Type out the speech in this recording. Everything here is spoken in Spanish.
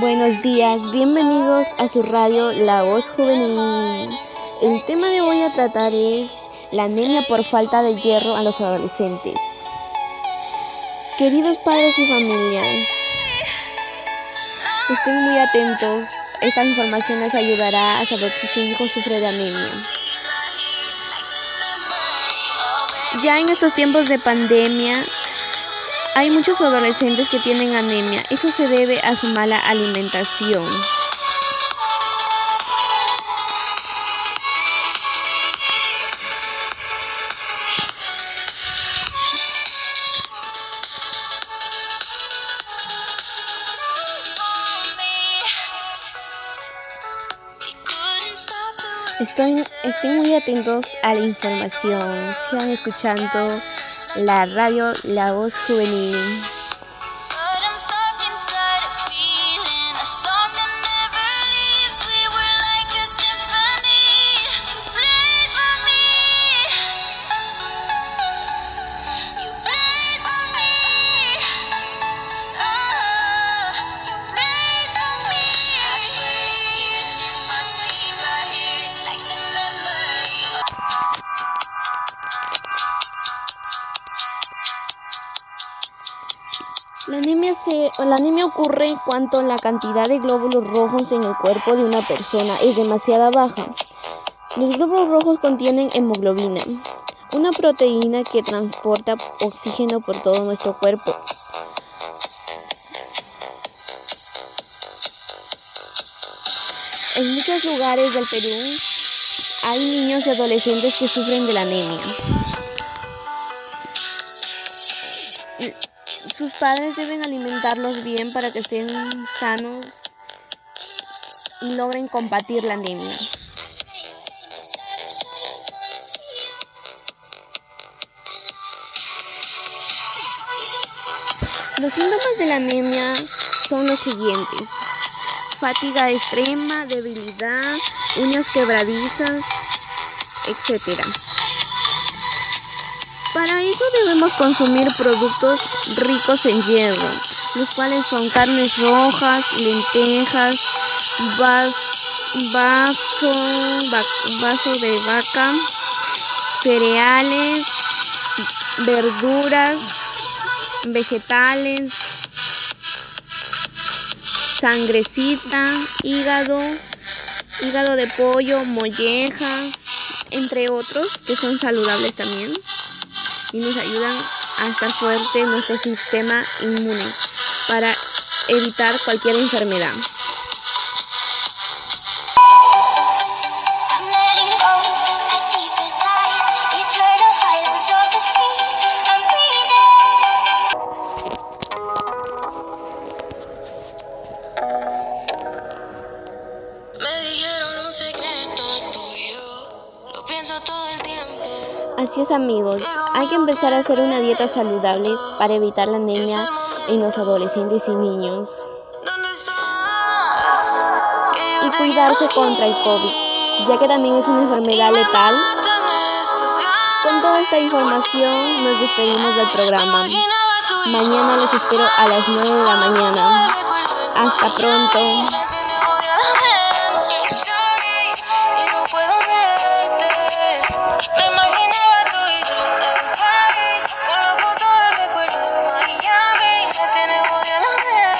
Buenos días, bienvenidos a su radio La Voz Juvenil. El tema de hoy a tratar es la anemia por falta de hierro a los adolescentes. Queridos padres y familias, estén muy atentos. Esta información les ayudará a saber si su hijo sufre de anemia. Ya en estos tiempos de pandemia, hay muchos adolescentes que tienen anemia. Eso se debe a su mala alimentación. Estoy, estén muy atentos a la información. Sigan escuchando la radio La Voz Juvenil. La anemia, se, la anemia ocurre cuando la cantidad de glóbulos rojos en el cuerpo de una persona es demasiado baja. Los glóbulos rojos contienen hemoglobina, una proteína que transporta oxígeno por todo nuestro cuerpo. En muchos lugares del Perú hay niños y adolescentes que sufren de la anemia. Sus padres deben alimentarlos bien para que estén sanos y logren combatir la anemia. Los síntomas de la anemia son los siguientes. Fatiga extrema, debilidad, uñas quebradizas, etc. Para eso debemos consumir productos ricos en hierro, los cuales son carnes rojas, lentejas, vaso, vaso de vaca, cereales, verduras, vegetales, sangrecita, hígado, hígado de pollo, mollejas, entre otros que son saludables también y nos ayudan a estar fuerte nuestro sistema inmune para evitar cualquier enfermedad. Así es amigos, hay que empezar a hacer una dieta saludable para evitar la anemia en los adolescentes y niños. Y cuidarse contra el COVID, ya que también es una enfermedad letal. Con toda esta información nos despedimos del programa. Mañana los espero a las 9 de la mañana. Hasta pronto.